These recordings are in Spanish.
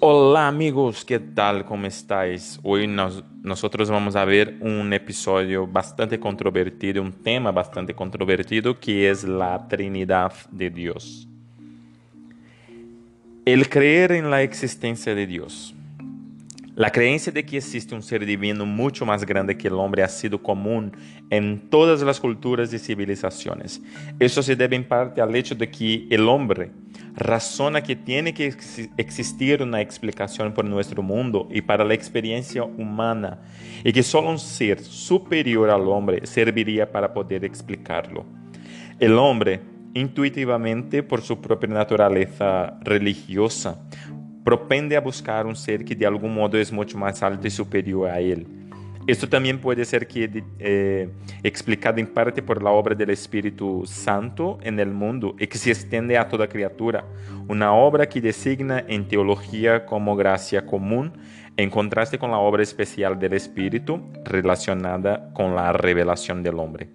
Hola amigos, ¿qué tal? ¿Cómo estáis? Hoy nos, nosotros vamos a ver un episodio bastante controvertido, un tema bastante controvertido que es la Trinidad de Dios. El creer en la existencia de Dios. La creencia de que existe un ser divino mucho más grande que el hombre ha sido común en todas las culturas y civilizaciones. Eso se debe en parte al hecho de que el hombre razona que tiene que existir una explicación por nuestro mundo y para la experiencia humana y que solo un ser superior al hombre serviría para poder explicarlo. El hombre, intuitivamente por su propia naturaleza religiosa, propende a buscar un ser que de algún modo es mucho más alto y superior a él. Esto también puede ser eh, explicado en parte por la obra del Espíritu Santo en el mundo y que se extiende a toda criatura, una obra que designa en teología como gracia común en contraste con la obra especial del Espíritu relacionada con la revelación del hombre.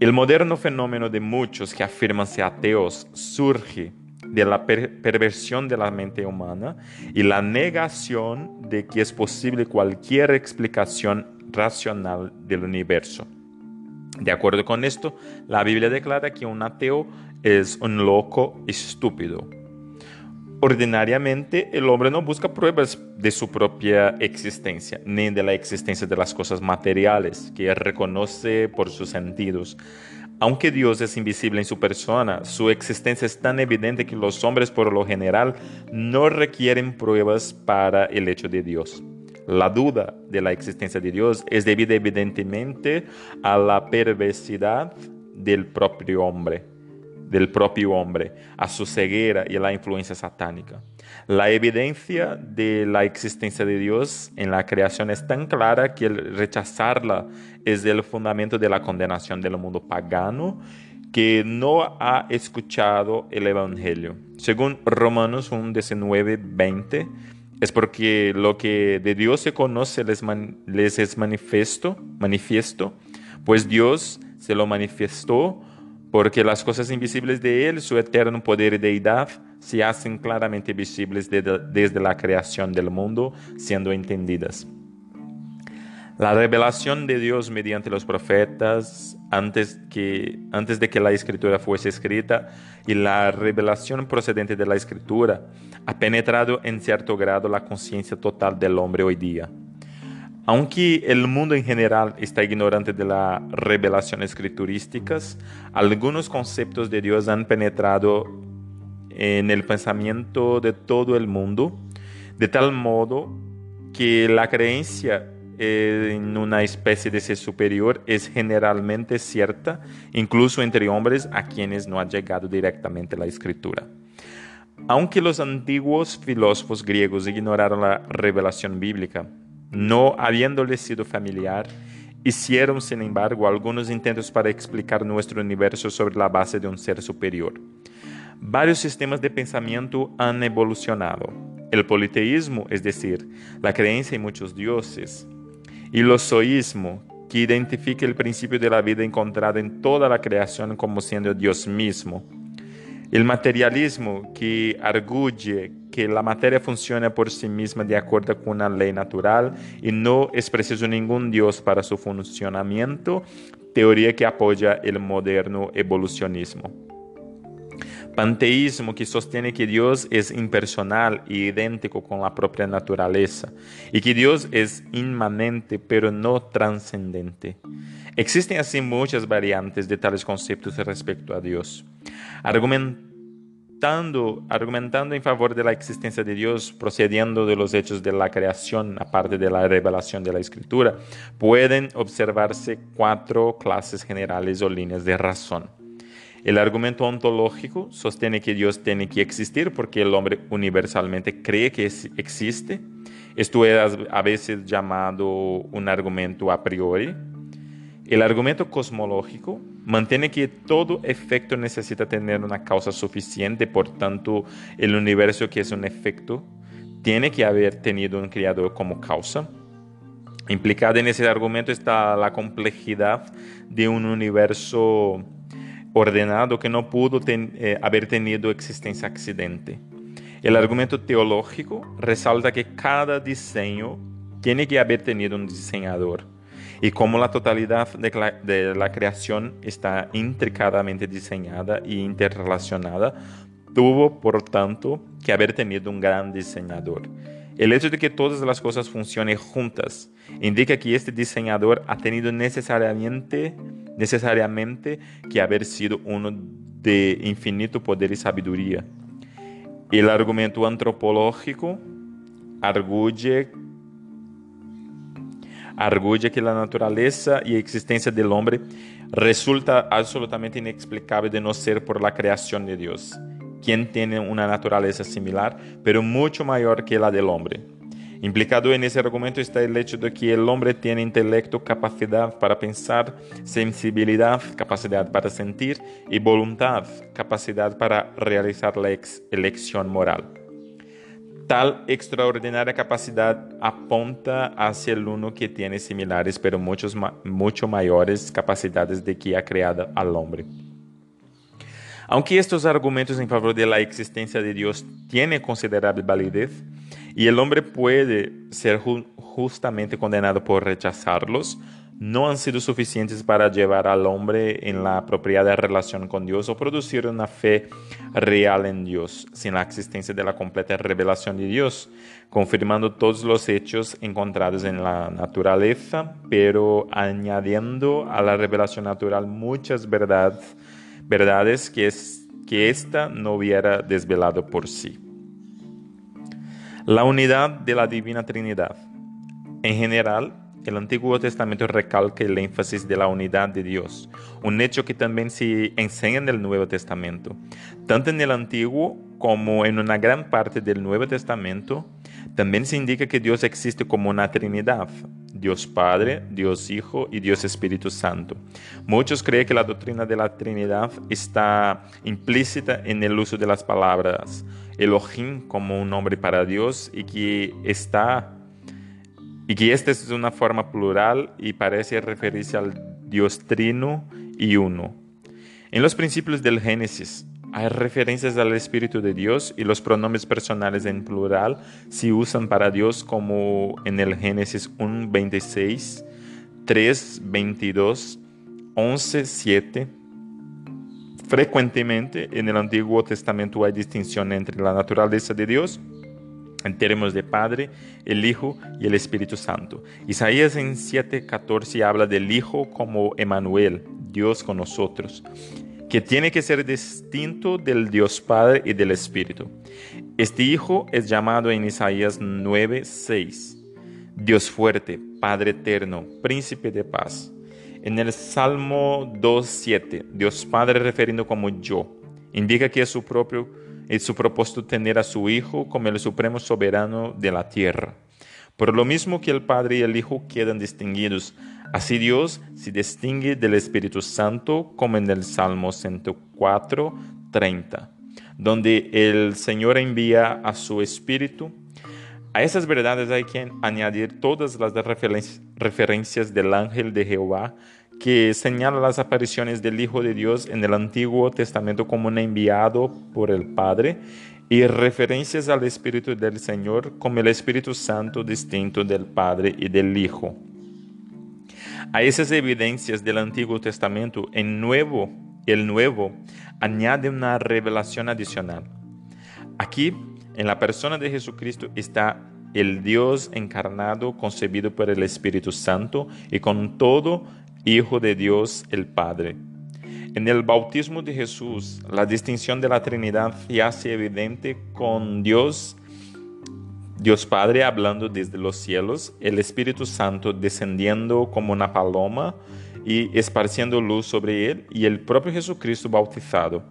El moderno fenómeno de muchos que afirman ser ateos surge de la perversión de la mente humana y la negación de que es posible cualquier explicación racional del universo. De acuerdo con esto, la Biblia declara que un ateo es un loco estúpido. Ordinariamente, el hombre no busca pruebas de su propia existencia, ni de la existencia de las cosas materiales que reconoce por sus sentidos. Aunque Dios es invisible en su persona, su existencia es tan evidente que los hombres por lo general no requieren pruebas para el hecho de Dios. La duda de la existencia de Dios es debida evidentemente a la perversidad del propio hombre del propio hombre, a su ceguera y a la influencia satánica. La evidencia de la existencia de Dios en la creación es tan clara que el rechazarla es el fundamento de la condenación del mundo pagano que no ha escuchado el Evangelio. Según Romanos 1, 19, 20, es porque lo que de Dios se conoce les, les es manifiesto, manifiesto, pues Dios se lo manifestó porque las cosas invisibles de Él, su eterno poder y deidad, se hacen claramente visibles desde la creación del mundo, siendo entendidas. La revelación de Dios mediante los profetas antes, que, antes de que la escritura fuese escrita y la revelación procedente de la escritura ha penetrado en cierto grado la conciencia total del hombre hoy día. Aunque el mundo en general está ignorante de las revelaciones escriturísticas, algunos conceptos de Dios han penetrado en el pensamiento de todo el mundo, de tal modo que la creencia en una especie de ser superior es generalmente cierta, incluso entre hombres a quienes no ha llegado directamente la escritura. Aunque los antiguos filósofos griegos ignoraron la revelación bíblica, no habiéndole sido familiar, hicieron, sin embargo, algunos intentos para explicar nuestro universo sobre la base de un ser superior. Varios sistemas de pensamiento han evolucionado. El politeísmo, es decir, la creencia en muchos dioses, y el zoísmo, que identifica el principio de la vida encontrada en toda la creación como siendo Dios mismo. El materialismo, que arguye que la materia funciona por sí misma de acuerdo con una ley natural y no es preciso ningún Dios para su funcionamiento, teoría que apoya el moderno evolucionismo. Panteísmo que sostiene que Dios es impersonal y idéntico con la propia naturaleza y que Dios es inmanente pero no trascendente. Existen así muchas variantes de tales conceptos respecto a Dios. Argument argumentando en favor de la existencia de Dios, procediendo de los hechos de la creación, aparte de la revelación de la escritura, pueden observarse cuatro clases generales o líneas de razón. El argumento ontológico sostiene que Dios tiene que existir porque el hombre universalmente cree que existe. Esto es a veces llamado un argumento a priori, el argumento cosmológico mantiene que todo efecto necesita tener una causa suficiente, por tanto, el universo que es un efecto tiene que haber tenido un creador como causa. Implicada en ese argumento está la complejidad de un universo ordenado que no pudo eh, haber tenido existencia accidente. El argumento teológico resalta que cada diseño tiene que haber tenido un diseñador. Y como la totalidad de la, creación está intricadamente diseñada y interrelacionada, tuvo, por tanto, que haber tenido un gran diseñador. El hecho de que todas las cosas funcionen juntas indica que este diseñador ha tenido necesariamente, necesariamente que haber sido uno de infinito poder y sabiduría. El argumento antropológico arguye arguye que la naturaleza y existencia del hombre resulta absolutamente inexplicable de no ser por la creación de Dios, quien tiene una naturaleza similar, pero mucho mayor que la del hombre. Implicado en ese argumento está el hecho de que el hombre tiene intelecto, capacidad para pensar, sensibilidad, capacidad para sentir y voluntad, capacidad para realizar la elección moral. Tal extraordinaria capacidad apunta hacia el uno que tiene similares pero muchos, mucho mayores capacidades de que ha creado al hombre. Aunque estos argumentos en favor de la existencia de Dios tienen considerable validez, y el hombre puede ser justamente condenado por rechazarlos, no han sido suficientes para llevar al hombre en la apropiada relación con Dios o producir una fe real en Dios, sin la existencia de la completa revelación de Dios, confirmando todos los hechos encontrados en la naturaleza, pero añadiendo a la revelación natural muchas verdades, verdades que, es, que ésta no hubiera desvelado por sí. La unidad de la Divina Trinidad. En general, el Antiguo Testamento recalca el énfasis de la unidad de Dios, un hecho que también se enseña en el Nuevo Testamento. Tanto en el Antiguo como en una gran parte del Nuevo Testamento, también se indica que Dios existe como una Trinidad, Dios Padre, Dios Hijo y Dios Espíritu Santo. Muchos creen que la doctrina de la Trinidad está implícita en el uso de las palabras Elohim como un nombre para Dios y que está y que esta es una forma plural y parece referirse al Dios trino y uno. En los principios del Génesis hay referencias al Espíritu de Dios y los pronombres personales en plural se usan para Dios como en el Génesis 1, 26, 3, 22, 11, 7. Frecuentemente en el Antiguo Testamento hay distinción entre la naturaleza de Dios en términos de Padre, el Hijo y el Espíritu Santo. Isaías en 7:14 habla del Hijo como Emanuel, Dios con nosotros, que tiene que ser distinto del Dios Padre y del Espíritu. Este Hijo es llamado en Isaías 9:6, Dios fuerte, Padre eterno, príncipe de paz. En el Salmo 2:7, Dios Padre referiendo como yo, indica que es su propio es su propósito tener a su Hijo como el supremo soberano de la tierra. Por lo mismo que el Padre y el Hijo quedan distinguidos, así Dios se distingue del Espíritu Santo como en el Salmo 104, 30, donde el Señor envía a su Espíritu. A esas verdades hay que añadir todas las referencias del ángel de Jehová que señala las apariciones del Hijo de Dios en el Antiguo Testamento como un enviado por el Padre y referencias al Espíritu del Señor como el Espíritu Santo distinto del Padre y del Hijo. A esas evidencias del Antiguo Testamento, el Nuevo, el Nuevo añade una revelación adicional. Aquí, en la persona de Jesucristo, está el Dios encarnado, concebido por el Espíritu Santo y con todo Hijo de Dios el Padre. En el bautismo de Jesús, la distinción de la Trinidad se hace evidente con Dios, Dios Padre hablando desde los cielos, el Espíritu Santo descendiendo como una paloma y esparciendo luz sobre él, y el propio Jesucristo bautizado.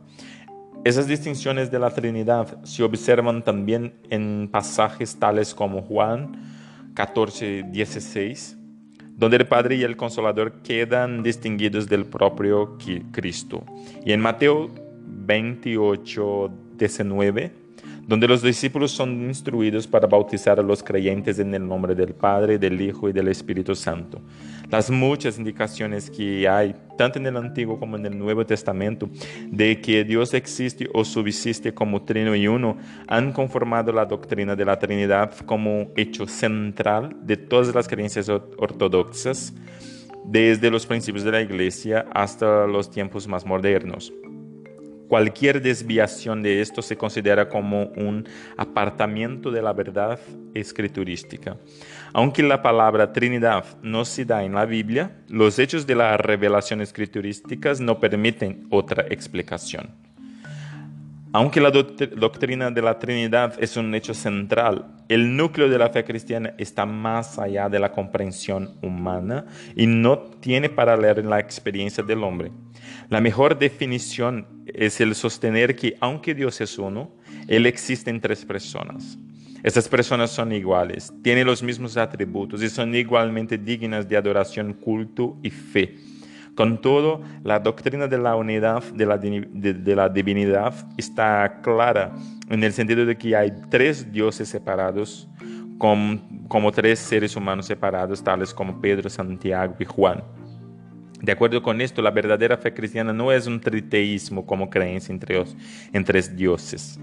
Esas distinciones de la Trinidad se observan también en pasajes tales como Juan 14, 16, donde el Padre y el Consolador quedan distinguidos del propio Cristo. Y en Mateo 28, 19, donde los discípulos son instruidos para bautizar a los creyentes en el nombre del Padre, del Hijo y del Espíritu Santo. Las muchas indicaciones que hay, tanto en el Antiguo como en el Nuevo Testamento, de que Dios existe o subsiste como trino y uno, han conformado la doctrina de la Trinidad como hecho central de todas las creencias ortodoxas, desde los principios de la Iglesia hasta los tiempos más modernos. Cualquier desviación de esto se considera como un apartamiento de la verdad escriturística. Aunque la palabra Trinidad no se da en la Biblia, los hechos de las revelaciones escriturísticas no permiten otra explicación. Aunque la doctrina de la Trinidad es un hecho central, el núcleo de la fe cristiana está más allá de la comprensión humana y no tiene paralelo en la experiencia del hombre. La mejor definición es el sostener que aunque Dios es uno, Él existe en tres personas. Estas personas son iguales, tienen los mismos atributos y son igualmente dignas de adoración, culto y fe. Con todo, la doctrina de la unidad de la, divinidad está clara en el sentido de que hay tres dioses separados, como tres seres humanos separados, tales como Pedro, Santiago y Juan. De acuerdo con esto, la verdadera fe cristiana no es un triteísmo como creencia entre, dioses.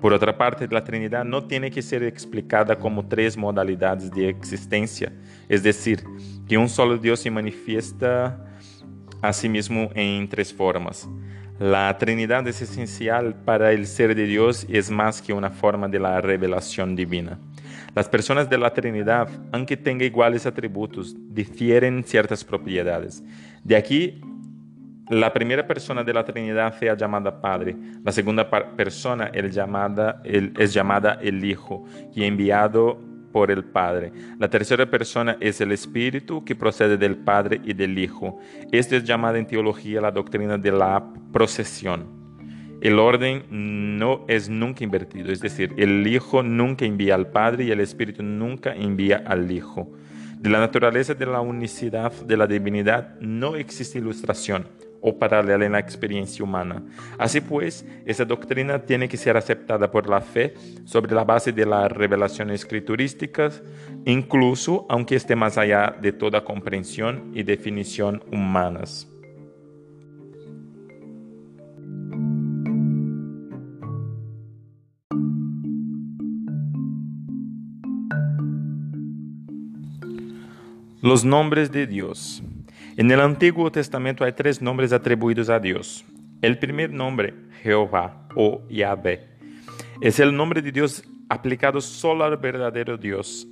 Por otra parte, la Trinidad no tiene que ser explicada como tres modalidades de existencia, es decir, que un solo Dios se manifiesta a sí mismo en tres formas. La Trinidad es esencial para el ser de Dios y es más que una forma de la revelación divina. Las personas de la Trinidad, aunque tengan iguales atributos, difieren ciertas propiedades. De aquí, la primera persona de la Trinidad sea llamada Padre, la segunda persona es llamada, es llamada el Hijo, y enviado por el Padre. La tercera persona es el Espíritu que procede del Padre y del Hijo. Esto es llamada en teología la doctrina de la procesión. El orden no es nunca invertido, es decir, el Hijo nunca envía al Padre y el Espíritu nunca envía al Hijo. De la naturaleza de la unicidad de la divinidad no existe ilustración o paralela en la experiencia humana. Así pues, esa doctrina tiene que ser aceptada por la fe sobre la base de las revelaciones escriturísticas, incluso aunque esté más allá de toda comprensión y definición humanas. Los nombres de Dios. En el Antiguo Testamento hay tres nombres atribuidos a Dios. El primer nombre, Jehová o Yahvé, es el nombre de Dios aplicado solo al verdadero Dios.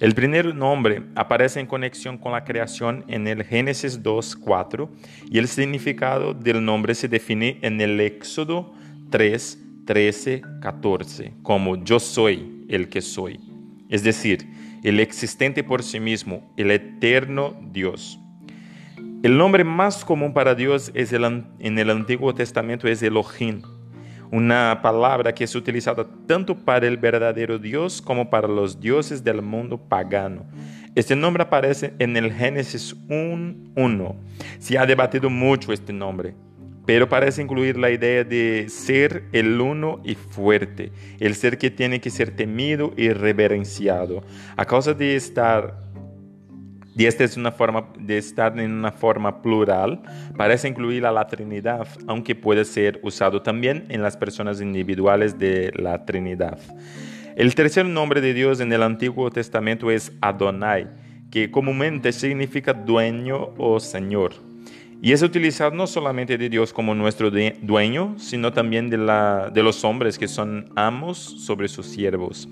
El primer nombre aparece en conexión con la creación en el Génesis 2, 4 y el significado del nombre se define en el Éxodo 3, 13, 14 como yo soy el que soy. Es decir, el existente por sí mismo, el eterno Dios. El nombre más común para Dios es en el Antiguo Testamento es Elohim, una palabra que es utilizada tanto para el verdadero Dios como para los dioses del mundo pagano. Este nombre aparece en el Génesis 1.1. Se ha debatido mucho este nombre pero parece incluir la idea de ser el uno y fuerte, el ser que tiene que ser temido y reverenciado. A causa de estar y esta es una forma de estar en una forma plural, parece incluir a la Trinidad, aunque puede ser usado también en las personas individuales de la Trinidad. El tercer nombre de Dios en el Antiguo Testamento es Adonai, que comúnmente significa dueño o señor. Y es utilizado no solamente de Dios como nuestro dueño, sino también de, los hombres que son amos sobre sus siervos.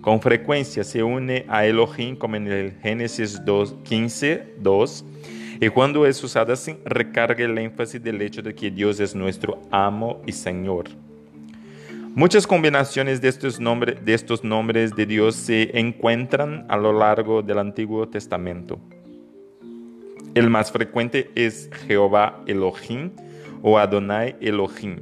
Con frecuencia se une a Elohim como en el Génesis 2, 15, 2, y cuando es usada así, recarga el énfasis del hecho de que Dios es nuestro amo y Señor. Muchas combinaciones de estos, de estos nombres de Dios se encuentran a lo largo del Antiguo Testamento. El más frecuente es Jehová Elohim o Adonai Elohim.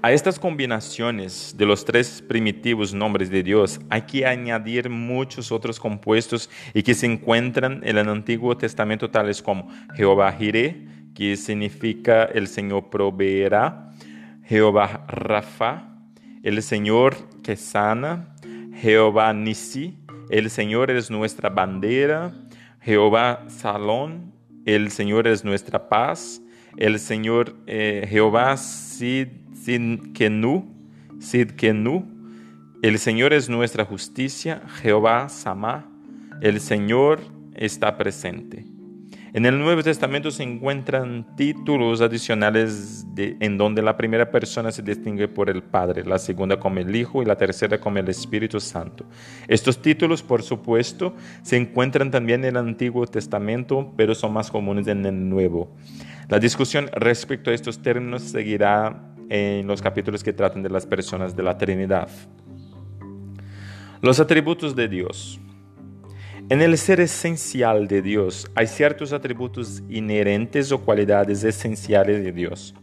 A estas combinaciones de los tres primitivos nombres de Dios hay que añadir muchos otros compuestos y que se encuentran en el Antiguo Testamento tales como Jehová Jireh, que significa el Señor proveerá, Jehová Rafa, el Señor que sana, Jehová Nisi, el Señor es nuestra bandera, Jehová Salón, el Señor es nuestra paz, el Señor eh, Jehová Sid, Sidkenu, Sidkenu, el Señor es nuestra justicia, Jehová Sama, el Señor está presente. En el Nuevo Testamento se encuentran títulos adicionales en donde la primera persona se distingue por el Padre, la segunda como el Hijo y la tercera como el Espíritu Santo. Estos títulos, por supuesto, se encuentran también en el Antiguo Testamento, pero son más comunes en el Nuevo. La discusión respecto a estos términos seguirá en los capítulos que tratan de las personas de la Trinidad. Los atributos de Dios. En el ser esencial de Dios hay ciertos atributos inherentes o cualidades esenciales de Dios.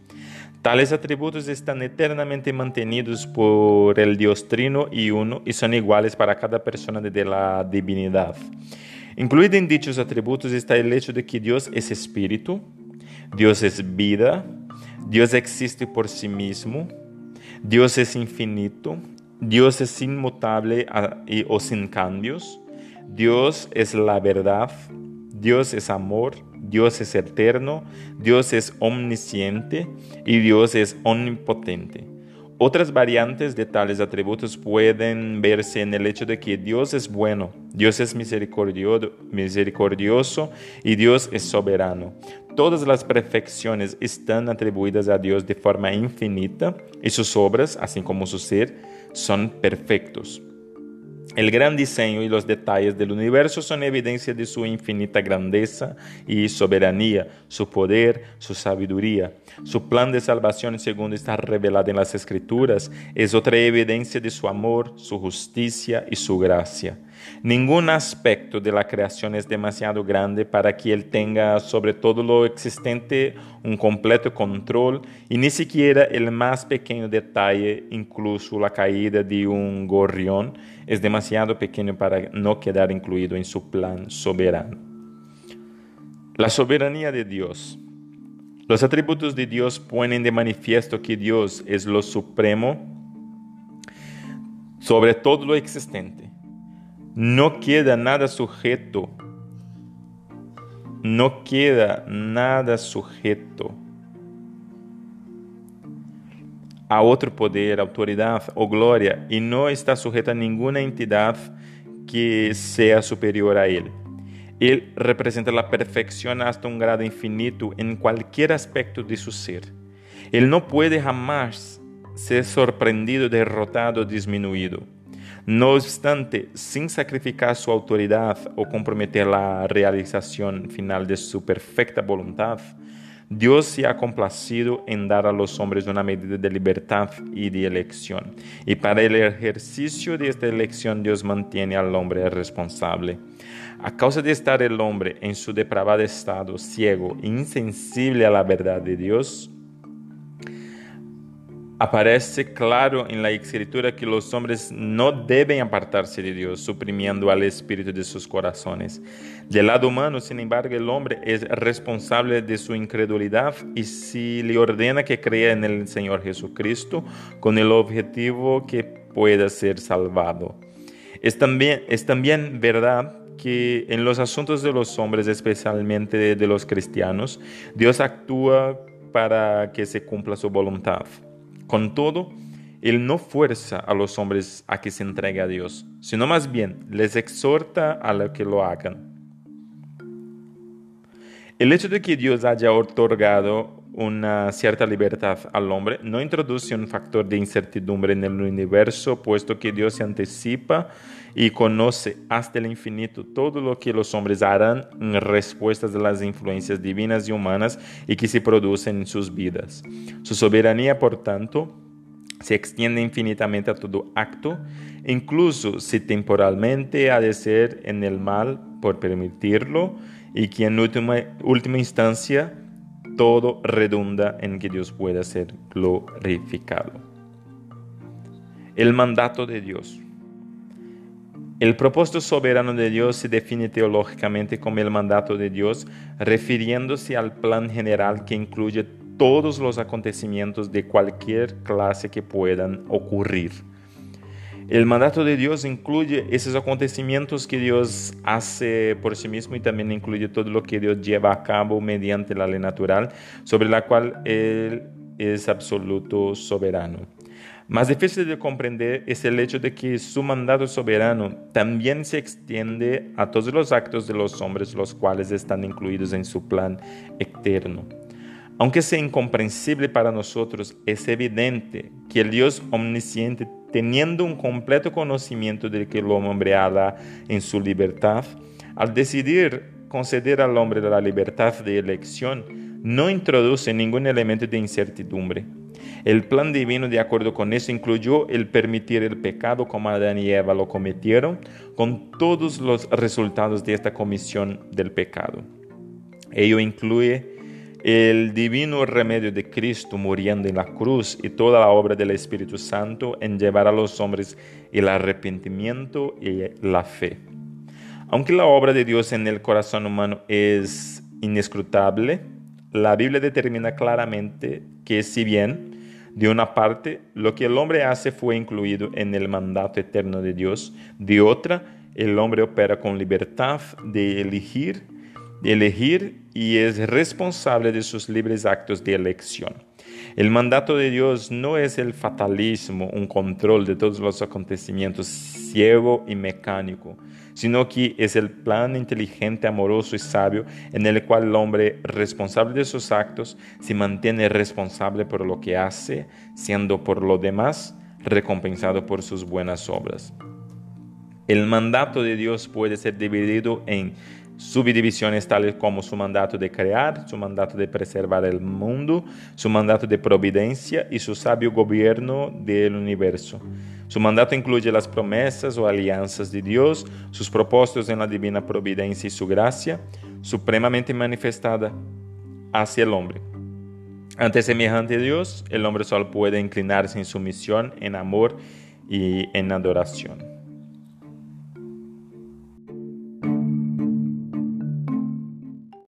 Tales atributos están eternamente mantenidos por el Dios Trino y Uno y son iguales para cada persona de la divinidad. Incluido en dichos atributos está el hecho de que Dios es espíritu, Dios es vida, Dios existe por sí mismo, Dios es infinito, Dios es inmutable o sin cambios, Dios es la verdad, Dios es amor, Dios es eterno, Dios es omnisciente y Dios es omnipotente. Otras variantes de tales atributos pueden verse en el hecho de que Dios es bueno, Dios es misericordioso, y Dios es soberano. Todas las perfecciones están atribuidas a Dios de forma infinita y sus obras, así como su ser, son perfectos. El gran diseño y los detalles del universo son evidencia de su infinita grandeza y soberanía, su poder, su sabiduría. Su plan de salvación, según está revelado en las Escrituras, es otra evidencia de su amor, su justicia y su gracia. Ningún aspecto de la creación es demasiado grande para que Él tenga sobre todo lo existente un completo control y ni siquiera el más pequeño detalle, incluso la caída de un gorrión, es demasiado pequeño para no quedar incluido en su plan soberano. La soberanía de Dios. Los atributos de Dios ponen de manifiesto que Dios es lo supremo sobre todo lo existente no queda nada sujeto, no queda nada sujeto a otro poder, autoridad o gloria y no está sujeto a ninguna entidad que sea superior a él. Él representa la perfección hasta un grado infinito en cualquier aspecto de su ser. Él no puede jamás ser sorprendido, derrotado, disminuido. No obstante, sin sacrificar su autoridad o comprometer la realización final de su perfecta voluntad, Dios se ha complacido en dar a los hombres una medida de libertad y de elección. Y para el ejercicio de esta elección Dios mantiene al hombre responsable. A causa de estar el hombre en su depravado estado, ciego e insensible a la verdad de Dios, Aparece claro en la escritura que los hombres no deben apartarse de Dios, suprimiendo al espíritu de sus corazones. Del lado humano, sin embargo, el hombre es responsable de su incredulidad y si le ordena que crea en el Señor Jesucristo con el objetivo que pueda ser salvado. Es también, es también verdad que en los asuntos de los hombres, especialmente de, de los cristianos, Dios actúa para que se cumpla su voluntad. Con todo, Él no fuerza a los hombres a que se entreguen a Dios, sino más bien les exhorta a lo que lo hagan. El hecho de que Dios haya otorgado una cierta libertad al hombre no introduce un factor de incertidumbre en el universo, puesto que Dios se anticipa y conoce hasta el infinito todo lo que los hombres harán en respuesta a las influencias divinas y humanas y que se producen en sus vidas. Su soberanía, por tanto, se extiende infinitamente a todo acto, incluso si temporalmente ha de ser en el mal por permitirlo, y que en última, última instancia todo redunda en que Dios pueda ser glorificado. El mandato de Dios. El propósito soberano de Dios se define teológicamente como el mandato de Dios, refiriéndose al plan general que incluye todos los acontecimientos de cualquier clase que puedan ocurrir. El mandato de Dios incluye esos acontecimientos que Dios hace por sí mismo y también incluye todo lo que Dios lleva a cabo mediante la ley natural, sobre la cual Él es absoluto soberano. Más difícil de comprender es el hecho de que su mandato soberano también se extiende a todos los actos de los hombres, los cuales están incluidos en su plan eterno. Aunque sea incomprensible para nosotros, es evidente que el Dios omnisciente, teniendo un completo conocimiento de que el hombre hará en su libertad, al decidir conceder al hombre la libertad de elección, no introduce ningún elemento de incertidumbre. El plan divino de acuerdo con eso incluyó el permitir el pecado como Adán y Eva lo cometieron, con todos los resultados de esta comisión del pecado. Ello incluye el divino remedio de Cristo muriendo en la cruz y toda la obra del Espíritu Santo en llevar a los hombres el arrepentimiento y la fe. Aunque la obra de Dios en el corazón humano es inescrutable, la Biblia determina claramente que si bien, de una parte, lo que el hombre hace fue incluido en el mandato eterno de Dios, de otra, el hombre opera con libertad de elegir elegir y es responsable de sus libres actos de elección. El mandato de Dios no es el fatalismo, un control de todos los acontecimientos ciego y mecánico, sino que es el plan inteligente, amoroso y sabio en el cual el hombre responsable de sus actos se mantiene responsable por lo que hace, siendo por lo demás recompensado por sus buenas obras. El mandato de Dios puede ser dividido en subdivisiones tales como su mandato de crear, su mandato de preservar el mundo, su mandato de providencia y su sabio gobierno del universo. Su mandato incluye las promesas o alianzas de Dios, sus propósitos en la divina providencia y su gracia, supremamente manifestada hacia el hombre. Ante semejante Dios, el hombre solo puede inclinarse en sumisión, en amor y en adoración.